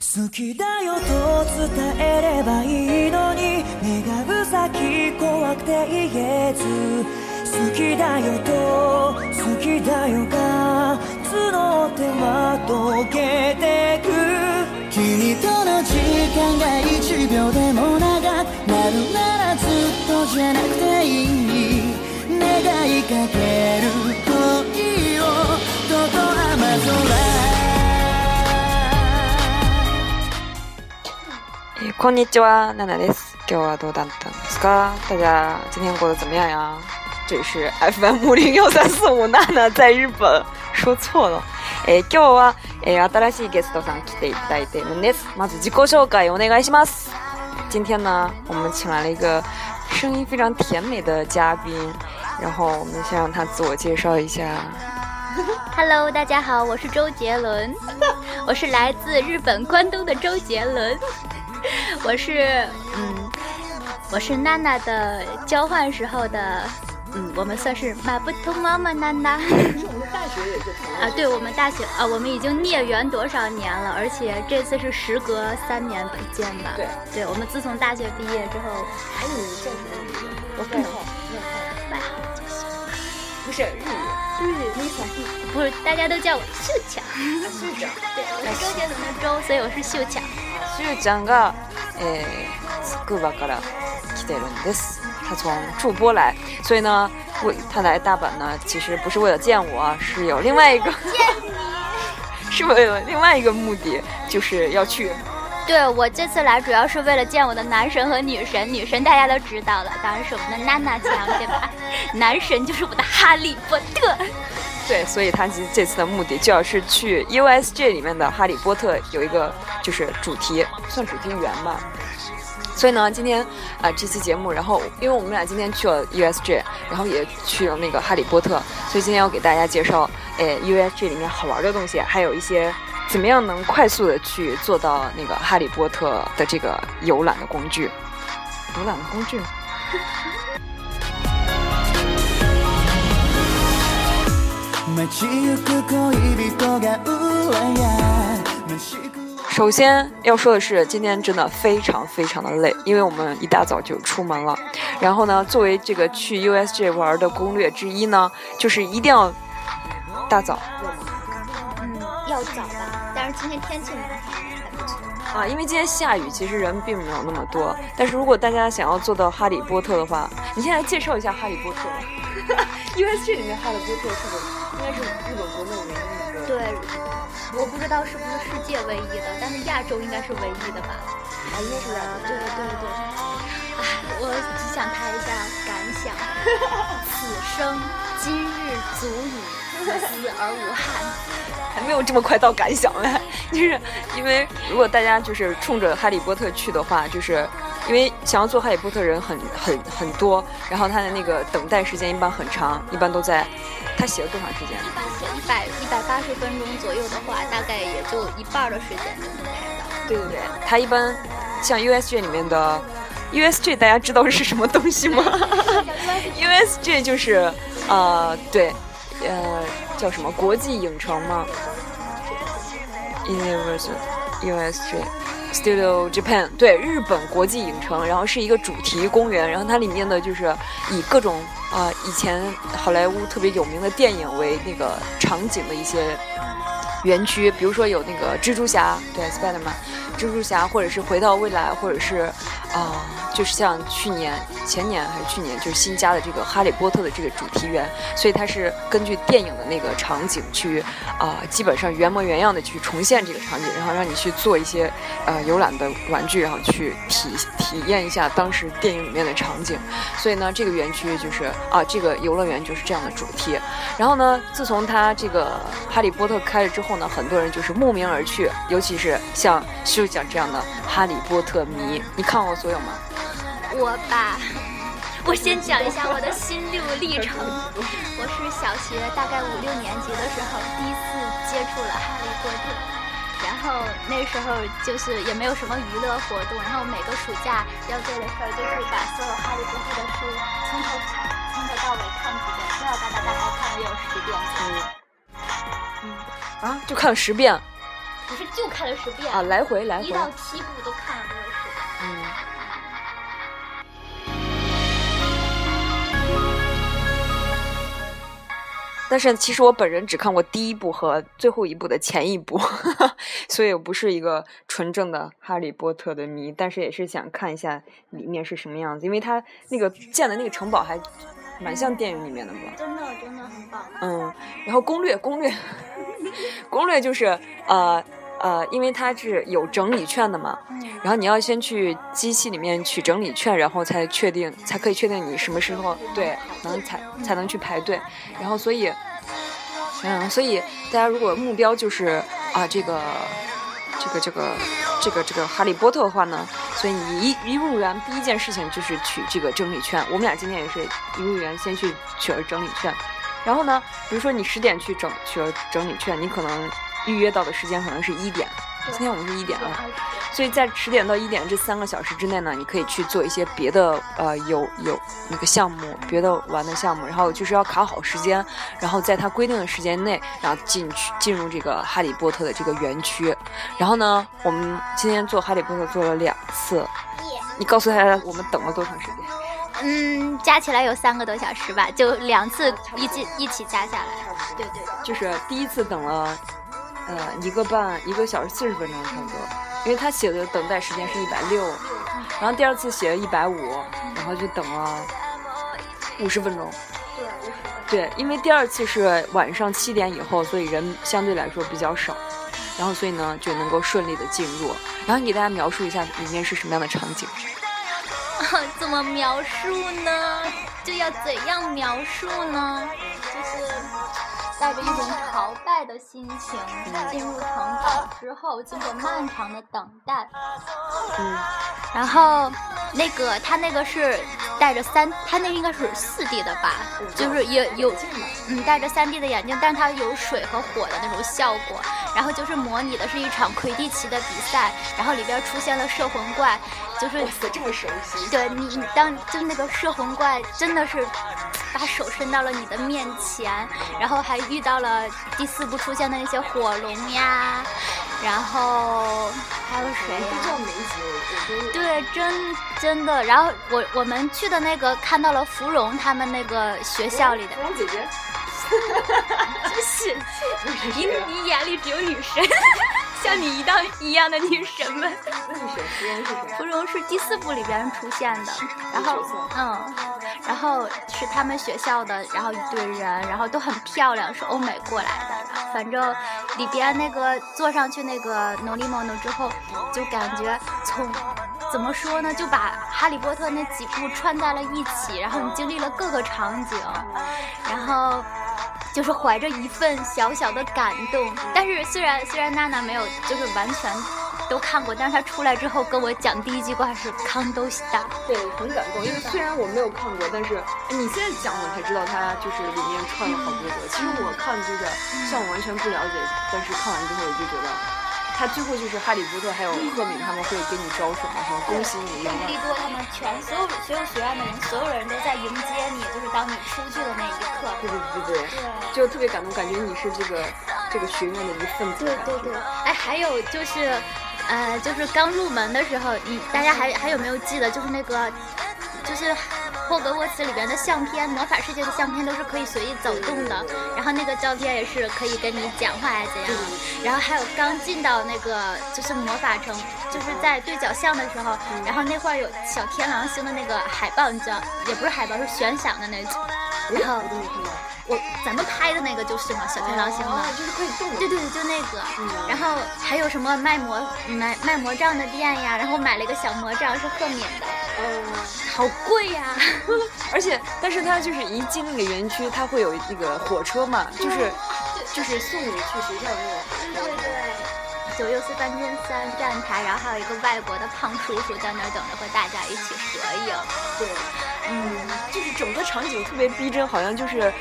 好きだよと伝えればいいのに願う先怖くて言えず。好きだよと好きだよが募っては溶けてく君との時間が1秒でも長くなるならずっとじゃなくていい願いかけるこんにちは，娜娜です。今日はどうだったんですか？大家今天过得怎么样呀？这里是 FM 零幺三四五，娜娜在日本，说错了。えー今日は、えー新しいゲストさん来ていただいてるんです。まず自己紹介お願いします。今天呢，我们请来了一个声音非常甜美的嘉宾，然后我们先让他自我介绍一下。 Hello，大家好，我是周杰伦，我是来自日本关东的周杰伦， 我是嗯，我是娜娜的交换时候的，嗯，我们算是马不通妈妈娜娜。大学也是啊，对我们大学啊，我们已经孽缘多少年了，而且这次是时隔三年不见吧？对，对，我们自从大学毕业之后，哎，你叫什么名字？我外号，外号就行。不是日语，日不是，大家都叫我秀强。是这样。对，我是周杰伦的周，所以我是秀强。しゅうちゃんが、えー、つくばから来てるんです。他从筑波来，所以呢，为他来大阪呢，其实不是为了见我啊，是有另外一个，是为了另外一个目的，就是要去。 对我这次来主要是为了见我的男神和女神，女神大家都知道了，当然是我们的娜娜强，对吧？男神就是我的哈利波特。对，所以他其实这次的目的就要是去 USJ 里面的《哈利波特》有一个就是主题，算主题园吧。所以呢，今天啊、这期节目，然后因为我们俩今天去了 USJ，然后也去了那个哈利波特，所以今天要给大家介绍，诶 USJ 里面好玩的东西，还有一些怎么样能快速的去做到那个哈利波特的这个游览的工具。游览的工具。街行く恋人が羨ましく首先要说的是，今天真的非常非常的累，因为我们一大早就出门了。然后呢，作为这个去 USJ 玩的攻略之一呢，就是一定要大早嗯，要 早吧，但是今天天气蛮好，还不错。啊，因为今天下雨，其实人并没有那么多。但是如果大家想要做到哈利波特的话，你现在介绍一下哈利波特吧。因为这里面哈利波特是不是应该是日本国内唯一一个？对，我不知道是不是世界唯一的，但是亚洲应该是唯一的吧。啊，应该是这样的。对对对，哎，我只想谈一下感想。此生今日足矣，死而无憾。还没有这么快到感想嘞，就是因为如果大家就是冲着哈利波特去的话，就是因为想要做哈利波特人很很很多，然后他的那个等待时间一般很长，一般都在他写了多长时间？一般写一百一百八十分钟左右的话，大概也就一半的时间就能拍到。对对对，他一般像 USJ 里面的 USJ，大家知道是什么东西吗？USJ 就是呃对呃叫什么国际影城吗？Universal USJ Studio Japan 对日本国际影城，然后是一个主题公园，然后它里面的就是以各种啊、以前好莱坞特别有名的电影为那个场景的一些园区，比如说有那个蜘蛛侠，对 Spiderman，蜘蛛侠，或者是回到未来，或者是啊、就是像去年、前年还是去年，就是新加的这个哈利波特的这个主题园，所以它是根据电影的那个场景去啊、基本上原模原样的去重现这个场景，然后让你去做一些呃游览的玩具，然后去体体验一下当时电影里面的场景。所以呢，这个园区就是啊，这个游乐园就是这样的主题。然后呢，自从它这个哈利波特开了之后呢，很多人就是慕名而去，尤其是像秀讲这样的哈利波特迷。你看过所有吗？我吧，我先讲一下我的心路历程。我是小学大概五六年级的时候第一次接触了哈利波特，然后那时候就是也没有什么娱乐活动，然后每个暑假要做的事儿就是把所有哈利波特的书从头从头到尾看几遍，从小到大大概看了有十遍左右。啊，就看了十遍。不是就看了十遍啊，来回来回一，到七部都看了但是其实我本人只看过第一部和最后一部的前一部，所以我不是一个纯正的哈利波特的迷，但是也是想看一下里面是什么样子，因为他那个建的那个城堡还蛮像电影里面的嘛。真的真的很棒。嗯，然后攻略攻略 攻略就是呃呃，因为它是有整理券的嘛，嗯。然后你要先去机器里面取整理券，然后才确定才可以确定你什么时候对能才才能去排队，然后所以嗯，所以大家如果目标就是啊这个这个这个这个这个哈利波特的话呢，所以你一一入园第一件事情就是取这个整理券。我们俩今天也是一入园先去取了整理券，然后呢，比如说你十点去整取了整理券，你可能预约到的时间可能是一点，今天我们是一点啊，所以在十点到一点这三个小时之内呢，你可以去做一些别的呃有有那个项目，别的玩的项目，然后就是要卡好时间，然后在它规定的时间内，然后进去进入这个哈利波特的这个园区。然后呢，我们今天做哈利波特做了两次，你告诉大家我们等了多长时间？嗯，加起来有三个多小时吧，就两次一起一起加下来。对对，就是第一次等了呃一个半一个小时四十分钟差不多，因为他写的等待时间是一百六，然后第二次写了一百五，然后就等了五十分钟。对，对，因为第二次是晚上七点以后，所以人相对来说比较少，然后所以呢就能够顺利的进入。然后你给大家描述一下里面是什么样的场景？怎么描述呢？就要怎样描述呢？就是带着一种朝拜的心情进入城堡之后，经过漫长的等待，嗯，然后那个他那个是带着三，他那个应该是四 D 的吧，就是也有嗯带着三 D 的眼镜，但是它有水和火的那种效果，然后就是模拟的是一场魁地奇的比赛，然后里边出现了摄魂怪，就是塞，这么熟悉。对你，你当就那个摄魂怪真的是把手伸到了你的面前，然后还遇到了第四部出现的那些火龙呀，然后还有谁呀、对，真真的。然后我我们去的那个看到了芙蓉他们那个学校里的芙，蓉姐姐，真是你你眼里只有女神，像你一样一样的女神们。那是谁？芙蓉是谁？芙蓉是第四部里边出现的，然后嗯，然后是他们学校的，然后一堆人，然后都很漂亮，是欧美过来的。反正里边那个坐上去那个诺丽莫诺之后，就感觉从怎么说呢，就把哈利波特那几部串在了一起，然后你经历了各个场景，然后。就是怀着一份小小的感动，但是虽然虽然娜娜没有就是完全都看过，但是他出来之后跟我讲第一句话是康都西达，对，很感动。因为虽然我没有看过，但是哎你现在讲我才知道他就是里面串了好多个。其实我看就是像我完全不了解，但是看完之后我就觉得，他最后就是哈利波特还有赫敏他们会给你招手嘛，什么恭喜你，邓布利多他们全所有所有学院的人，所有人都在迎接你，就是当你出去的那一刻。对对对对，对。就特别感动，感觉你是这个这个学院的一份子。对对对，哎，还有就是，呃，就是刚入门的时候，你大家还还有没有记得，就是那个，就是霍格沃茨里边的相片，魔法世界的相片都是可以随意走动的，然后那个照片也是可以跟你讲话呀怎样，然后还有刚进到那个就是魔法城，就是在对角巷的时候，然后那块儿有小天狼星的那个海报，你知道，也不是海报，是悬赏的那种，然后我咱们拍的那个就是嘛，小天狼星的。哦，就是可以动的。对对对，就那个。嗯然后还有什么卖魔卖卖魔杖的店呀？然后买了一个小魔杖，是赫敏的，嗯。好贵呀！而且，但是它就是一进那个园区，它会有那个火车嘛，就是就是送你去学校那种。对对。九又四三间三站台，然后还有一个外国的胖叔叔在那儿等着和大家一起合影。对，嗯，就是整个场景特别逼真，好像就是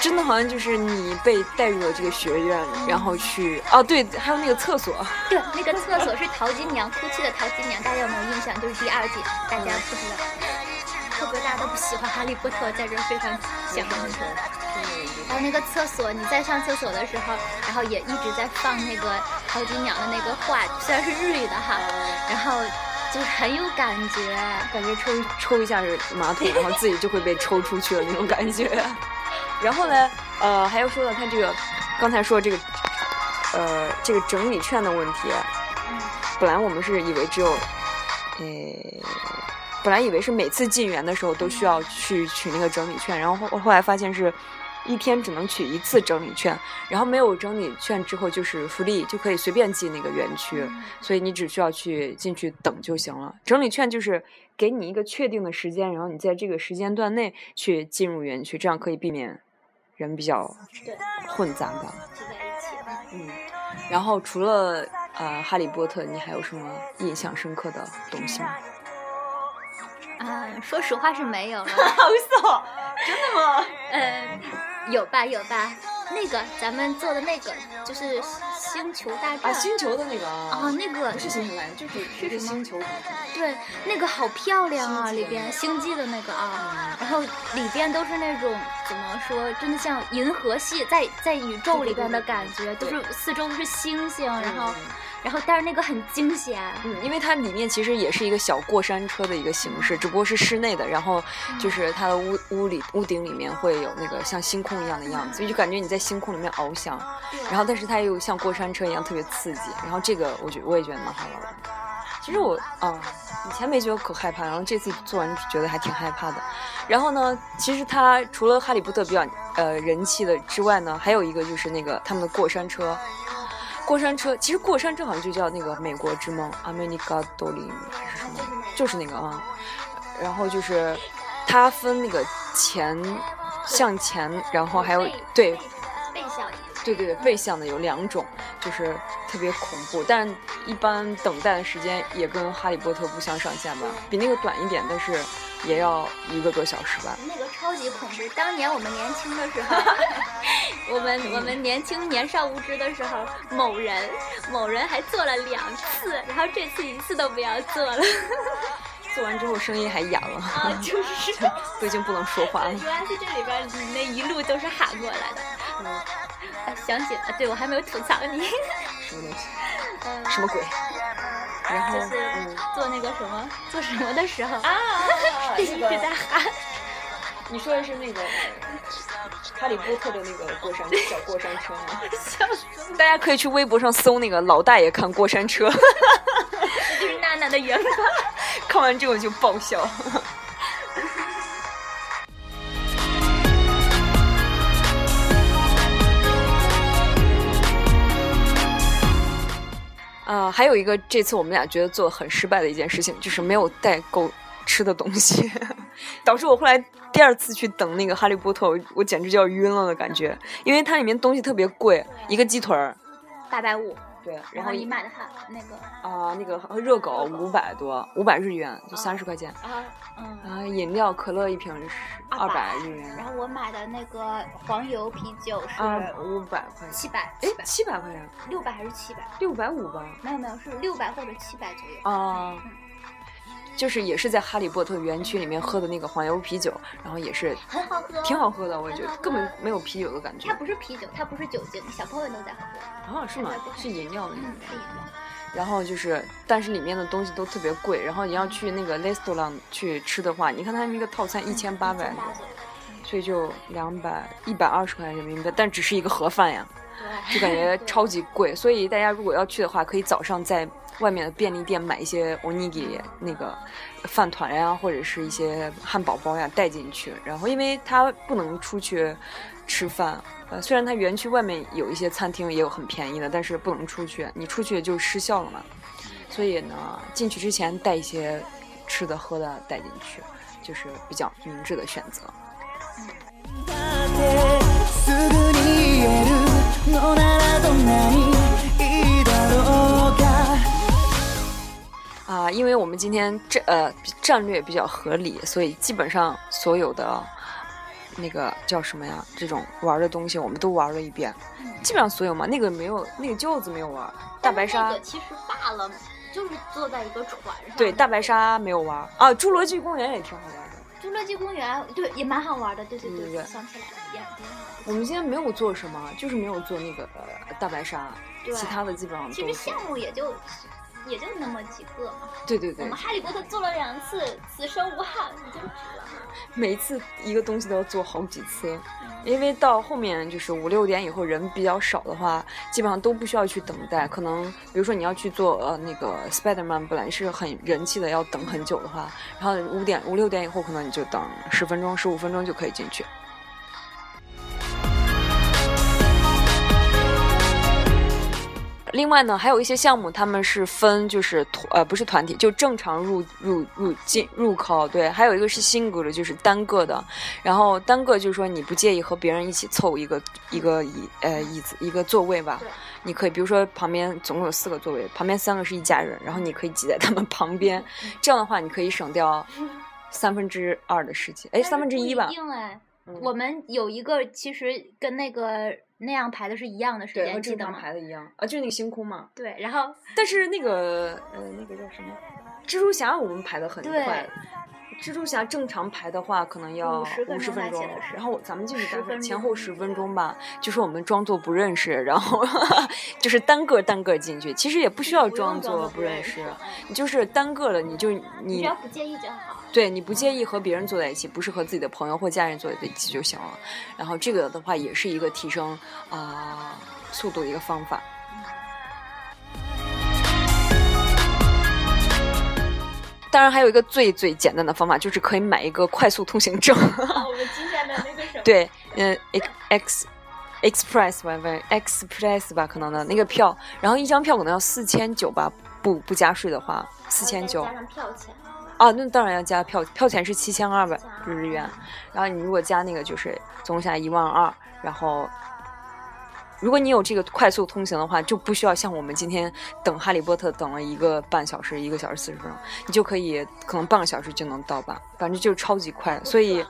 真的好像就是你被带入了这个学院，然后去哦对，还有那个厕所，对，那个厕所是淘金娘哭泣的淘金娘，大家有没有印象？就是第二季，大家不知道。会不会大家都不喜欢哈利波特，在这儿非常喜欢对对对。然后那个厕所，你在上厕所的时候，然后也一直在放那个淘金娘的那个话，虽然是日语的哈，然后就是很有感觉。感觉抽抽一下马桶，然后自己就会被抽出去了那种感觉。然后呢，呃，还要说到他这个，刚才说这个，呃，这个整理券的问题。嗯本来我们是以为只有，呃，本来以为是每次进园的时候都需要去取那个整理券，然后后后来发现是一天只能取一次整理券，然后没有整理券之后就是福利，就可以随便进那个园区，嗯所以你只需要去进去等就行了。整理券就是给你一个确定的时间，然后你在这个时间段内去进入园区，这样可以避免人比较，混杂吧。嗯，然后除了呃《哈利波特》，你还有什么印象深刻的东西吗？啊，说实话是没有了。好骚，真的吗？嗯，有吧有吧，那个咱们做的那个就是星球大战啊，星球的那个啊，啊，那个不是星球大战，就是一个什么星球。对，那个好漂亮啊，里边星际的那个啊，嗯然后里边都是那种怎么说，真的像银河系在在宇宙里边的感觉，都是四周都是星星，然后然后但是那个很惊险，嗯，因为它里面其实也是一个小过山车的一个形式，只不过是室内的，然后就是它的屋屋里屋顶里面会有那个像星空一样的样子，就感觉你在星空里面翱翔，然后但是它又像过山车一样特别刺激，然后这个我觉我也觉得蛮好玩的。其实我啊，以前没觉得可害怕，然后这次做完觉得还挺害怕的。然后呢，其实它除了哈利波特比较呃人气的之外呢，还有一个就是那个他们的过山车。过山车其实过山车好像就叫那个美国之梦 （America d o l i 还是什么？就是那个啊。然后就是它分那个前向前，然后还有对。对对对，背向的有两种，就是特别恐怖，但一般等待的时间也跟《哈利波特》不相上下吧，比那个短一点，但是也要一个多小时吧。那个超级恐怖！当年我们年轻的时候，我 们我们年轻年少无知的时候，某人某人还做了两次，然后这次一次都不要做了 做完之后声音还哑了，啊！就是，都已经不能说话了。原来是这里边你那一路都是喊过来的。想起了，对我还没有吐槽你，什么东西？嗯什么鬼？然后就是嗯做那个什么做什么的时候，啊，一直在喊。你说的是那个《哈利波特》的那个过山小过山车吗？笑死大家可以去微博上搜那个老大爷看过山车，这就是娜娜的原话。看完之后就爆笑。还有一个这次我们俩觉得做的很失败的一件事情，就是没有带够吃的东西，导致我后来第二次去等那个哈利波特，我我简直就要晕了的感觉，因为它里面东西特别贵，一个鸡腿儿，八百五，对，然然后你买的哈那个啊、那个热狗五百多，五百日元，就三十块钱。啊嗯。啊，饮料可乐一瓶是二百日元，然后我买的那个黄油啤酒是啊，五百块钱，七百，哎七，百，七百块钱，六百还是七百？六百五吧？没有没有，是六百或者七百左右。啊，就是也是在哈利波特园区里面喝的那个黄油啤酒，然后也是很好喝，挺好。喝的，我觉得根本没有啤酒的感觉它。不是啤酒，它不是酒精，小朋友都在喝。啊，是吗是饮料的那嗯种，。是饮料。然后就是，但是里面的东西都特别贵。然后你要去那个 Lestoland 去吃的话，你看它那个套餐一千八百1800多，左右所以就两百一百二十块钱人民币，但只是一个盒饭呀。就感觉 超级贵，所以大家如果要去的话，可以早上在外面的便利店买一些 onigiri 那个饭团呀，或者是一些汉堡包呀带进去。然后，因为它不能出去吃饭，呃，虽然它园区外面有一些餐厅也有很便宜的，但是不能出去，你出去就失效了嘛。所以呢，进去之前带一些吃的喝的带进去，就是比较明智的选择。るのならどんなにいいだろうか啊，因为我们今天战呃战略比较合理，所以基本上所有的那个叫什么呀，这种玩的东西我们都玩了一遍，基本上所有嘛。那个没有，那个轿子没有玩，大白但是鲨那个其实罢了，就是坐在一个船上。对大白。鲨没有玩啊，侏罗纪公园也挺好玩的。 侏罗纪公园对也蛮好玩的，对对对，对想起来了，也挺好玩我们今天没有做什么，就是没有做那个呃大白鲨，对其他的基本上其。实项目也就也就那么几个嘛。对对对我们，哈利波特做了两次，此生无憾，你就值了。每一次一个东西都要做好几次，因为到后面就是五六点以后人比较少的话，基本上都不需要去等待。可能比如说你要去做呃那个 Spiderman，本来是很人气的，要等很久的话，然后五点五六点以后可能你就等十分钟、十五分钟就可以进去。另外呢，还有一些项目，他们是分就是团呃不是团体，就正常入入入进入考对，还有一个是 single 的，就是单个的。然后单个就是说你不介意和别人一起凑一个一个椅呃椅子一个座位吧，你可以比如说旁边总共有四个座位，旁边三个是一家人，然后你可以挤在他们旁边，这样的话你可以省掉三分之二的时间，哎三分之一吧。我们有一个其实跟那个那样排的是一样的时对，和间，记正常得吗？排的一样啊，就是那个星空嘛。对，然后但是那个呃，那个叫什么？蜘蛛侠我们排的很对快。蜘蛛侠正常排的话，可能要50分五十分钟然后咱们进去大10概分钟前后十分钟吧，就是我们装作不认识，然后 就是单个单个进去，其实也不需要装作不不认识，你就是单个的，你就你你只要不介意就好。对你不介意和别人坐在一起，不是和自己的朋友或家人坐在一起就行了。然后这个的话也是一个提升啊、速度的一个方法。当然，还有一个最最简单的方法，就是可以买一个快速通行证。我们今天的那个什么，对，嗯，X Express 吧，不是 Express 吧，可能的那个票，然后一张票可能要四千九吧，不不加税的话，四千九。加上票钱。啊，那当然要加票，票钱是七千二百日元，然后你如果加那个就是总共下来一万二，然后如果你有这个快速通行的话，就不需要像我们今天等哈利波特等了一个半小时、一个小时四十分钟，你就可以可能半个小时就能到吧，反正就超级快，所以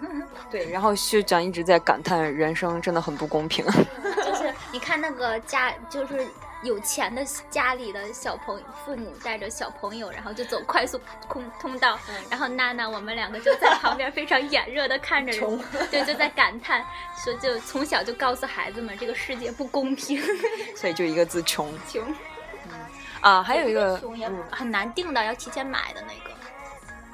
对，然后学长一直在感叹人生真的很不公平，就是你看那个家，就是有钱的家里的小朋友，父母带着小朋友，然后就走快速通通道，然后娜娜我们两个就在旁边非常眼热的看着人，对，就在感叹，说就从小就告诉孩子们这个世界不公平，所以就一个字穷。穷，啊，还有一个穷也嗯。很难定的，要提前买的那个，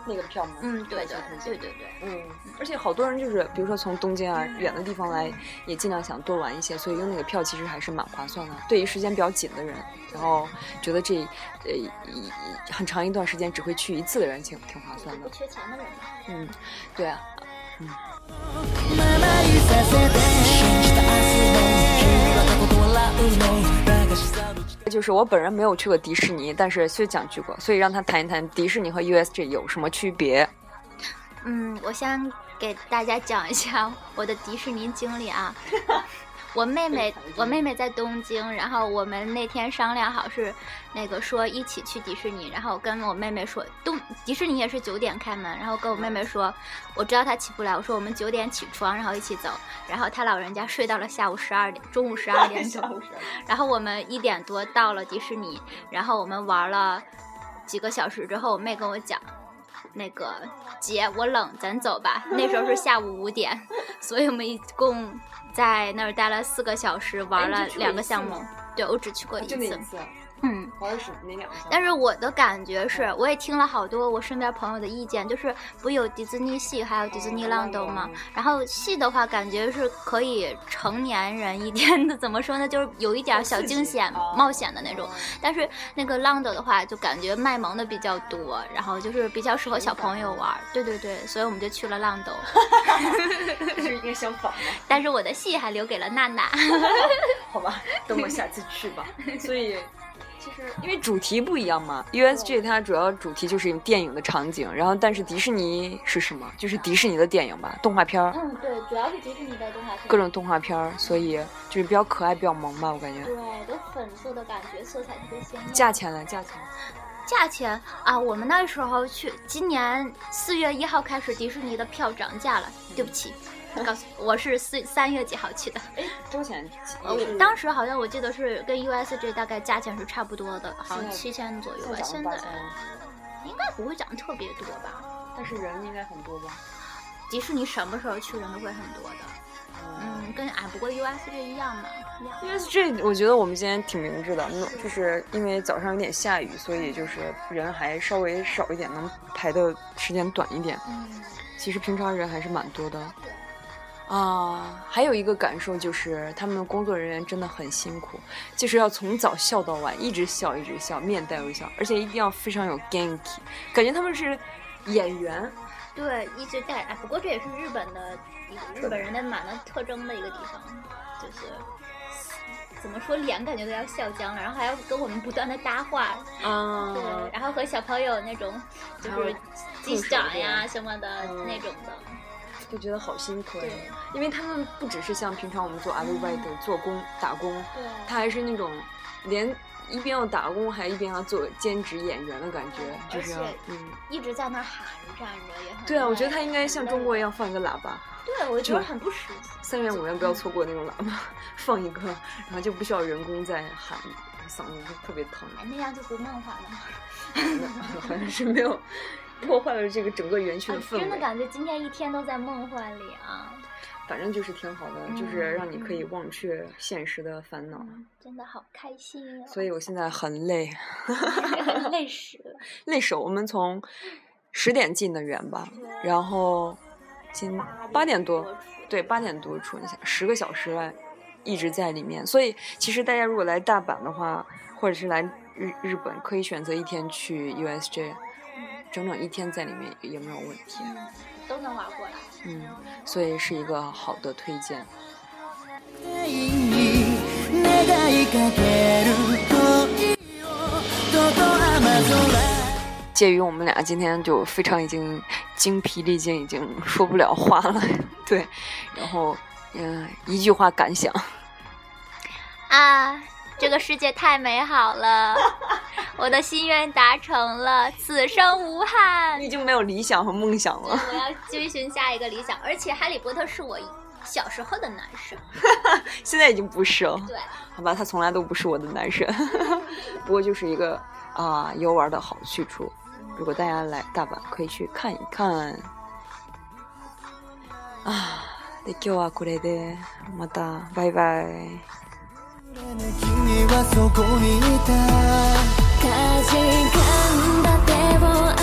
那个票吗？嗯，对对对对对。嗯，而且好多人就是，比如说从东京啊远的地方来，也尽量想多玩一些，所以用那个票其实还是蛮划算的。对于时间比较紧的人，然后觉得这呃一一很长一段时间只会去一次的人，挺挺划算的。不缺钱的人嘛。嗯，对啊。ま就是我本人没有去过迪士尼，但是薛讲去过，所以让他谈一谈迪士尼和 USG 有什么区别。嗯，我先给大家讲一下我的迪士尼经历啊。我妹妹，我妹妹在东京，然后我们那天商量好是那个说一起去迪士尼，然后跟我妹妹说东迪士尼也是九点开门，然后跟我妹妹说，我知道她起不来，我说我们九点起床，然后一起走，然后她老人家睡到了下午十二点，中午十二点 钟，然后我们一点多到了迪士尼，然后我们玩了几个小时之后，我妹跟我讲。那个姐，我冷，咱走吧。那时候是下午五点，所以我们一共在那儿待了四个小时，玩了两个项目。对我只去过一次，次，但是我的感觉是，我也听了好多我身边朋友的意见，就是不有迪士尼系，还有迪士尼浪斗吗？然后系的话，感觉是可以成年人一点的，怎么说呢？就是有一点小惊险、冒险的那种。但是那个浪斗的话，就感觉卖萌的比较多，然后就是比较适合小朋友玩。对对对，所以我们就去了浪斗。是应该相反的。但是我的戏还留给了娜娜。好吧，等我下次去吧。所以，其实因为主题不一样嘛，USG 它主要主题就是电影的场景，然后但是迪士尼是什么？就是迪士尼的电影吧，动画片儿，嗯，对，主要是迪士尼的动画片。各种动画片儿，所以就是比较可爱，比较萌吧，我感觉。对，都粉色的感觉，色彩特别鲜艳。价钱呢？价钱？价钱啊，我们那时候去，今年四月一号开始，迪士尼的票涨价了。对不起，告诉我是四三月几号去的。哎，多少钱？呃，我当时好像我记得是跟 USJ 大概价钱是差不多的，好像七千左右吧。现在应该不会涨特别多吧？但是人应该很多吧？迪士尼什么时候去人都会很多的。嗯，跟啊，不过 USJ 一样嘛。USG，我觉得我们今天挺明智的，就是因为早上有点下雨，所以就是人还稍微少一点，能排的时间短一点。嗯，其实平常人还是蛮多的。啊，还有一个感受就是，他们工作人员真的很辛苦，就是要从早笑到晚，一直笑一直笑，面带微笑，而且一定要非常有 ganky，感觉他们是演员。对，一直带。哎，不过这也是日本的日本人的蛮的特征的一个地方，就是怎么说脸感觉都要笑僵了，然后还要跟我们不断的搭话。啊。对，然后和小朋友那种就是击掌呀什么的那种的。就觉得好辛苦，因为他们不只是像平常我们做 LV 的做工打工，他还是那种连一边要打工还一边要做兼职演员的感觉，就是嗯，一直在那喊站着也很对啊，我觉得他应该像中国一样放一个喇叭，对，我觉得很不实际。三元五元不要错过那种喇叭，放一个，然后就不需要人工在喊，嗓子就特别疼。那样就不梦幻了吗？好像是没有。破坏了这个整个园区的氛围，真的感觉今天一天都在梦幻里啊！反正就是挺好的，就是让你可以忘却现实的烦恼。真的好开心啊！所以我现在很累，累死了，累死！我们从十点进的园吧，然后今八点多，对，八点多出，十个小时了，一直在里面。所以其实大家如果来大阪的话，或者是来日日本，可以选择一天去 USJ。整整一天在里面也没有问题，都能玩过来。嗯，所以是一个好的推荐。介于我们俩今天就非常已经精疲力尽，已经说不了话了。对，然后嗯，一句话感想啊。这个世界太美好了，我的心愿达成了，此生无憾。你已经没有理想和梦想了。我要追寻下一个理想，而且哈利波特是我小时候的男神，现在已经不是了。对，好吧，他从来都不是我的男神，不过就是一个啊游玩的好去处。如果大家来大阪，可以去看一看。啊，で今日はこれでまたバイバイ。君はそこにいた 風がんってを